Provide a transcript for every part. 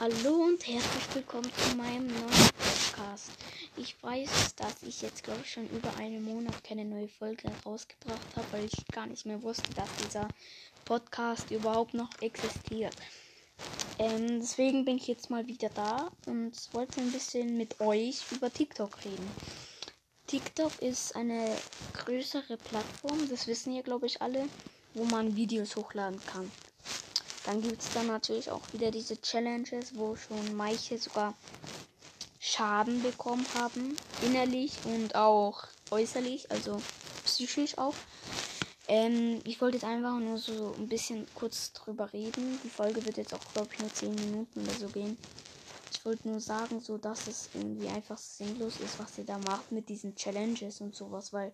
Hallo und herzlich willkommen zu meinem neuen Podcast. Ich weiß, dass ich jetzt, glaube ich, schon über einen Monat keine neue Folge rausgebracht habe, weil ich gar nicht mehr wusste, dass dieser Podcast überhaupt noch existiert. Ähm, deswegen bin ich jetzt mal wieder da und wollte ein bisschen mit euch über TikTok reden. TikTok ist eine größere Plattform, das wissen ja, glaube ich, alle, wo man Videos hochladen kann. Dann gibt es dann natürlich auch wieder diese Challenges, wo schon manche sogar Schaden bekommen haben. Innerlich und auch äußerlich, also psychisch auch. Ähm, ich wollte jetzt einfach nur so ein bisschen kurz drüber reden. Die Folge wird jetzt auch, glaube ich, nur 10 Minuten oder so gehen. Ich wollte nur sagen, so dass es irgendwie einfach sinnlos ist, was ihr da macht mit diesen Challenges und sowas, weil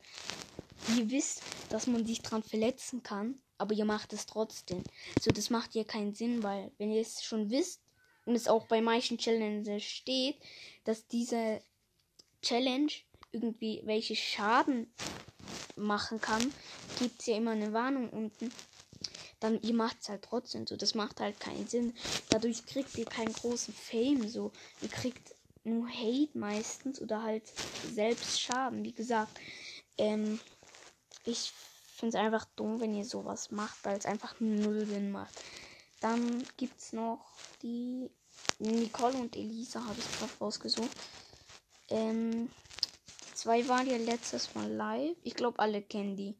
ihr wisst, dass man sich dran verletzen kann aber ihr macht es trotzdem. So, das macht ja keinen Sinn, weil wenn ihr es schon wisst und es auch bei manchen Challenges steht, dass diese Challenge irgendwie welche Schaden machen kann, gibt es ja immer eine Warnung unten. Dann ihr macht es halt trotzdem so. Das macht halt keinen Sinn. Dadurch kriegt ihr keinen großen Fame so. Ihr kriegt nur Hate meistens oder halt selbst Schaden. Wie gesagt, ähm, ich finde es einfach dumm, wenn ihr sowas macht, weil es einfach null Sinn macht. Dann gibt es noch die Nicole und Elisa, habe ich gerade rausgesucht. Ähm, die zwei waren ja letztes Mal live. Ich glaube, alle kennen die.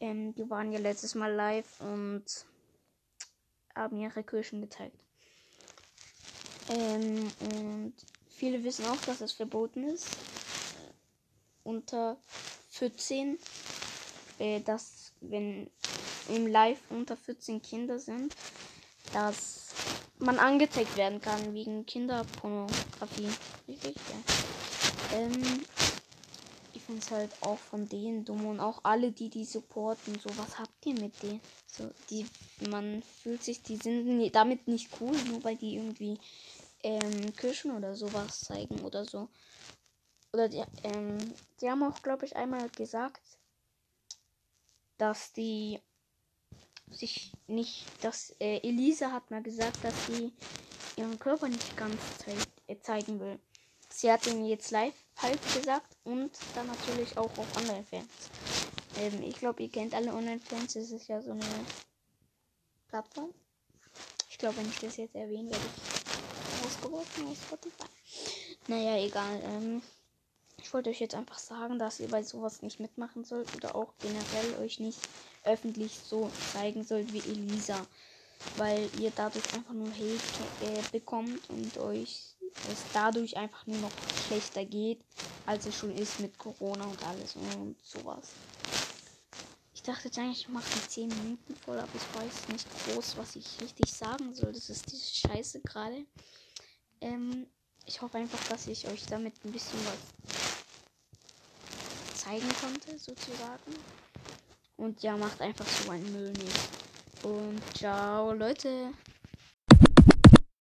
Ähm, die waren ja letztes Mal live und haben ihre Kirchen gezeigt. Ähm, und viele wissen auch, dass es verboten ist. Unter 14 äh, dass wenn im Live unter 14 Kinder sind, dass man angezeigt werden kann wegen Kinderpornografie. Richtig, ja. Ähm, ich finde es halt auch von denen dumm und auch alle, die die supporten. So, was habt ihr mit denen? So, die, man fühlt sich, die sind damit nicht cool, nur weil die irgendwie ähm, Kirschen oder sowas zeigen oder so. Oder die, ähm, die haben auch, glaube ich, einmal gesagt, dass die sich nicht, dass äh, Elisa hat mal gesagt, dass sie ihren Körper nicht ganz ze äh, zeigen will. Sie hat ihn jetzt live halt gesagt und dann natürlich auch auf Online-Fans. Ähm, ich glaube, ihr kennt alle Online-Fans. Es ist ja so eine Plattform. Ich glaube, wenn ich das jetzt erwähne, werde ich ausgeworfen aus Spotify. Naja, egal. Ähm, ich wollte euch jetzt einfach sagen, dass ihr bei sowas nicht mitmachen sollt oder auch generell euch nicht öffentlich so zeigen sollt wie Elisa. Weil ihr dadurch einfach nur Hate äh, bekommt und euch es dadurch einfach nur noch schlechter geht, als es schon ist mit Corona und alles und sowas. Ich dachte jetzt eigentlich, ich mache die 10 Minuten voll, aber ich weiß nicht groß, was ich richtig sagen soll. Das ist diese Scheiße gerade. Ähm, ich hoffe einfach, dass ich euch damit ein bisschen was zeigen konnte, sozusagen. Und ja, macht einfach so einen Müll nicht. Und ciao, Leute.